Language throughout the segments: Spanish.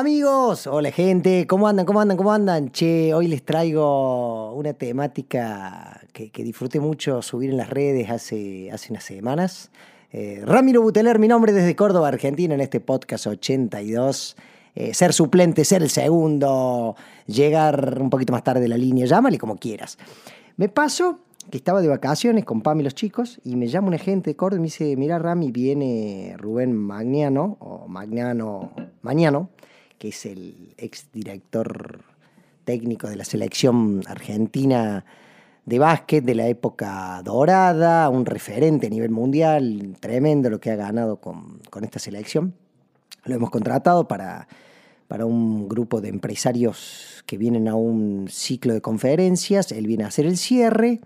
Amigos, hola gente, ¿cómo andan? ¿Cómo andan? ¿Cómo andan? Che, hoy les traigo una temática que, disfruté mucho subir en las redes hace, hace unas semanas. Eh, Ramiro Buteler, mi nombre desde Córdoba, Argentina, en este podcast 82. Eh, ser suplente, ser el segundo, llegar un poquito más tarde de la línea, llámale como quieras. Me paso que estaba de vacaciones con Pam y los chicos y me llama un agente de Córdoba y me dice, mira Rami, viene Rubén Magnano, o Magnano, Mañano, que es el exdirector técnico de la selección argentina de básquet de la época dorada, un referente a nivel mundial, tremendo lo que ha ganado con, con esta selección. Lo hemos contratado para, para un grupo de empresarios que vienen a un ciclo de conferencias, él viene a hacer el cierre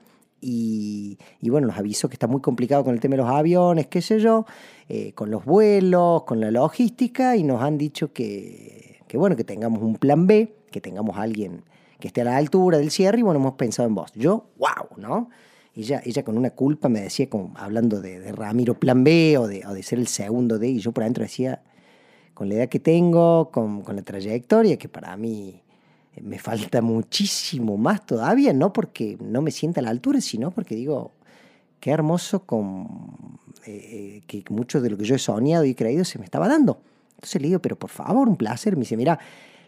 y, bueno, nos avisó que está muy complicado con el tema de los aviones, qué sé yo, eh, con los vuelos, con la logística, y nos han dicho que, bueno, que tengamos un plan B, que tengamos alguien que esté a la altura del cierre, y bueno, hemos pensado en vos. Yo, wow, ¿no? Ella, ella con una culpa me decía, como, hablando de, Ramiro plan B o de, o de, ser el segundo D, y yo por adentro decía, con la edad que tengo, con, con la trayectoria, que para mí me falta muchísimo más todavía, no porque no me sienta a la altura, sino porque digo, qué hermoso con, eh, que mucho de lo que yo he soñado y creído se me estaba dando. Entonces le digo, pero por favor, un placer. Me dice, mira,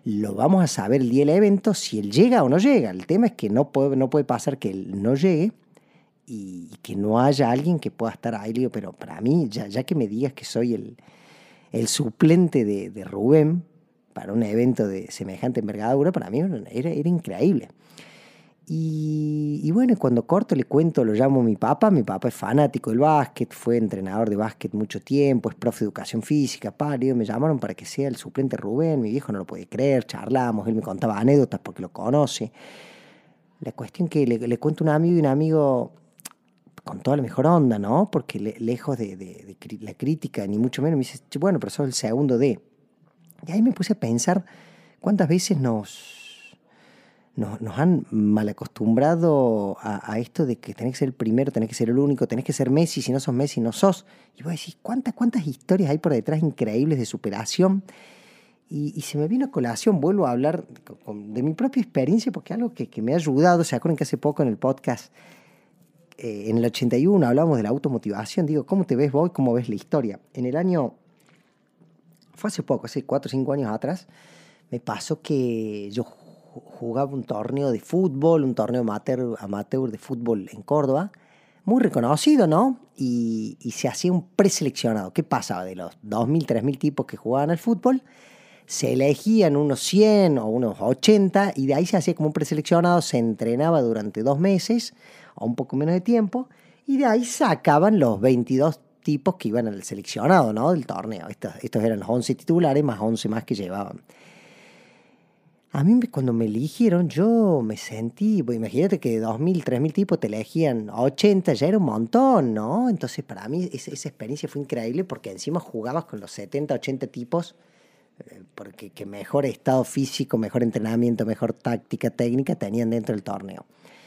lo vamos a saber el día del evento si él llega o no llega. El tema es que no puede, no puede pasar que él no llegue y, que no haya alguien que pueda estar ahí. Le digo, pero para mí, ya, que me digas que soy el, el suplente de, de Rubén, para un evento de semejante envergadura, para mí era increíble. Y, bueno, cuando corto le cuento, lo llamo mi papá, mi papá es fanático del básquet, fue entrenador de básquet mucho tiempo, es profe de educación física, pálido, me llamaron para que sea el suplente Rubén, mi viejo no lo puede creer, charlamos, él me contaba anécdotas porque lo conoce. La cuestión que le, cuento a un amigo y un amigo con toda la mejor onda, ¿no? Porque lejos de, de, la crítica, ni mucho menos, me dice, bueno, pero sos el segundo de... Y ahí me puse a pensar cuántas veces nos, nos, han mal acostumbrado a, esto de que tenés que ser el primero, tenés que ser el único, tenés que ser Messi, si no sos Messi no sos. Y voy a decir, ¿cuántas, cuántas historias hay por detrás increíbles de superación? Y, se me vino a colación, vuelvo a hablar de mi propia experiencia, porque algo que, me ha ayudado, ¿se acuerdan que hace poco en el podcast, eh, en el 81, hablamos de la automotivación? Digo, ¿cómo te ves vos? ¿Cómo ves la historia? En el año fue hace poco, hace 4 o 5 años atrás, me pasó que yo jugaba un torneo de fútbol, un torneo amateur, amateur de fútbol en Córdoba, muy reconocido, ¿no? Y, se hacía un preseleccionado. ¿Qué pasaba? De los 2.000, 3.000 tipos que jugaban al fútbol, se elegían unos 100 o unos 80 y de ahí se hacía como un preseleccionado, se entrenaba durante dos meses o un poco menos de tiempo y de ahí sacaban los 22 tipos que iban al seleccionado ¿no? del torneo. Estos, estos eran los 11 titulares más 11 más que llevaban. A mí cuando me eligieron yo me sentí, imagínate que de 2.000, 3.000 tipos te elegían 80, ya era un montón, ¿no? Entonces para mí esa, experiencia fue increíble porque encima jugabas con los 70, 80 tipos eh, porque que mejor estado físico, mejor entrenamiento, mejor táctica, técnica tenían dentro del torneo.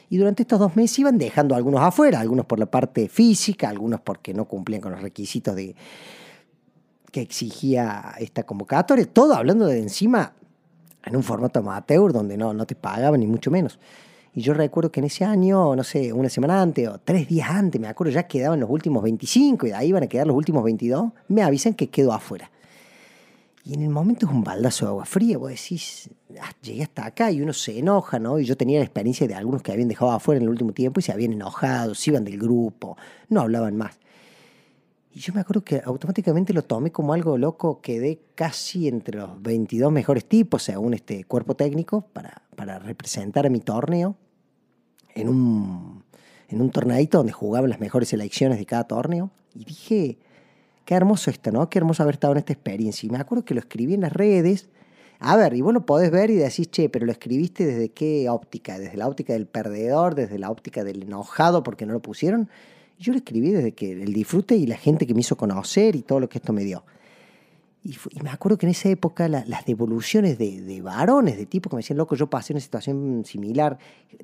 Y durante estos dos meses iban dejando algunos afuera, algunos por la parte física, algunos porque no cumplían con los requisitos de, que exigía esta convocatoria. Todo hablando de encima en un formato amateur donde no, no te pagaban ni mucho menos. Y yo recuerdo que en ese año, no sé, una semana antes o tres días antes, me acuerdo, ya quedaban los últimos 25 y de ahí iban a quedar los últimos 22, me avisan que quedo afuera. Y en el momento es un baldazo de agua fría, vos decís, ah, llegué hasta acá y uno se enoja, ¿no? Y yo tenía la experiencia de algunos que habían dejado afuera en el último tiempo y se habían enojado, se iban del grupo, no hablaban más. Y yo me acuerdo que automáticamente lo tomé como algo loco, quedé casi entre los 22 mejores tipos, según este cuerpo técnico, para, para representar a mi torneo en un, en un torneito donde jugaban las mejores selecciones de cada torneo. Y dije, qué hermoso esto, ¿no? Qué hermoso haber estado en esta experiencia. Y me acuerdo que lo escribí en las redes A ver, y vos lo podés ver y decís, che, pero lo escribiste desde qué óptica, desde la óptica del perdedor, desde la óptica del enojado porque no lo pusieron. Yo lo escribí desde que el disfrute y la gente que me hizo conocer y todo lo que esto me dio. Y, me acuerdo que en esa época las devoluciones de, varones, de tipos que me decían, loco, yo pasé una situación similar,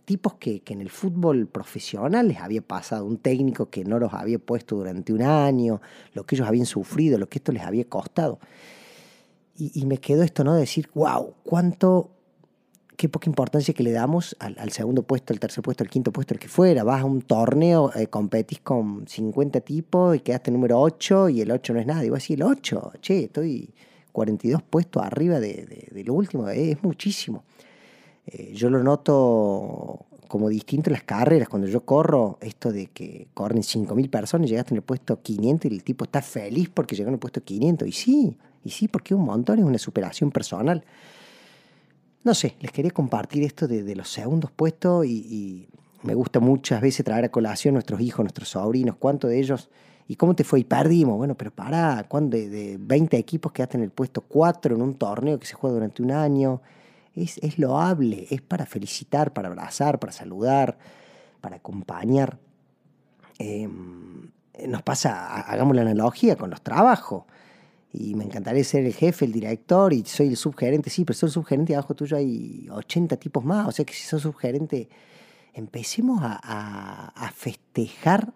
tipos que, que, en el fútbol profesional les había pasado, un técnico que no los había puesto durante un año, lo que ellos habían sufrido, lo que esto les había costado. Y, me quedó esto, ¿no? De decir, wow, cuánto, qué poca importancia que le damos al, segundo puesto, al tercer puesto, al quinto puesto, el que fuera. Vas a un torneo, eh, competís con 50 tipos y quedaste número 8 y el 8 no es nada. Digo, así, el 8, che, estoy 42 puestos arriba de, lo último, es muchísimo. Eh, yo lo noto como distinto en las carreras. Cuando yo corro, esto de que corren 5.000 personas llegaste en el puesto 500 y el tipo está feliz porque llegó en el puesto 500. Y sí, y sí, porque un montón, es una superación personal. No sé, les quería compartir esto de, los segundos puestos y, me gusta muchas veces traer a colación nuestros hijos, nuestros sobrinos, cuánto de ellos, y cómo te fue y perdimos. Bueno, pero para, ¿cuándo de, de 20 equipos quedaste en el puesto 4 en un torneo que se juega durante un año? Es, es loable, es para felicitar, para abrazar, para saludar, para acompañar. Em, nos pasa, hagamos la analogía con los trabajos y me encantaría ser el jefe, el director y soy el subgerente, sí, pero soy el subgerente y abajo tuyo hay 80 tipos más, o sea que si sos subgerente, empecemos a, a, festejar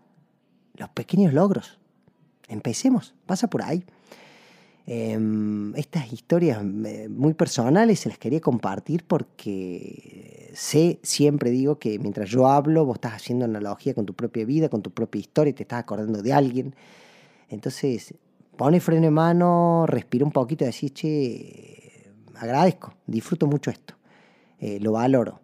los pequeños logros, empecemos, pasa por ahí. Em, estas historias eh, muy personales se las quería compartir porque sé, siempre digo que mientras yo hablo, vos estás haciendo analogía con tu propia vida, con tu propia historia, te estás acordando de alguien. Entonces, pone freno en mano, respira un poquito y decís, che, agradezco, disfruto mucho esto, eh, lo valoro.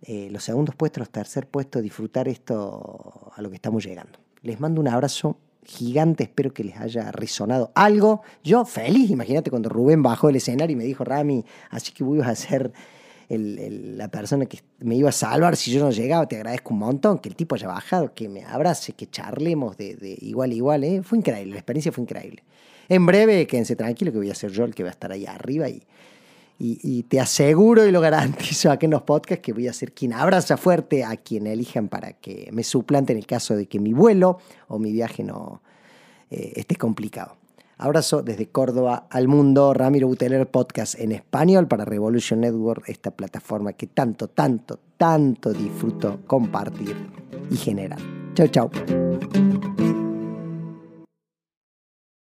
Eh, los segundos puestos, los tercer puestos, disfrutar esto a lo que estamos llegando. Les mando un abrazo gigante, espero que les haya resonado algo. Yo feliz, imagínate cuando Rubén bajó del escenario y me dijo, Rami, así que voy a la persona que me iba a salvar si yo no llegaba, te agradezco un montón, que el tipo haya bajado, que me abrace, que charlemos de, igual a igual, ¿eh? fue increíble, la experiencia fue increíble. En breve, quédense tranquilos que voy a ser yo el que va a estar ahí arriba y, y, te aseguro y lo garantizo aquí en los podcasts que voy a ser quien abraza fuerte a quien elijan para que me suplante en el caso de que mi vuelo o mi viaje no eh, esté complicado. Abrazo desde Córdoba al mundo. Ramiro Buteler Podcast en español para Revolution Network, esta plataforma que tanto, tanto, tanto disfruto compartir y generar. Chau, chau.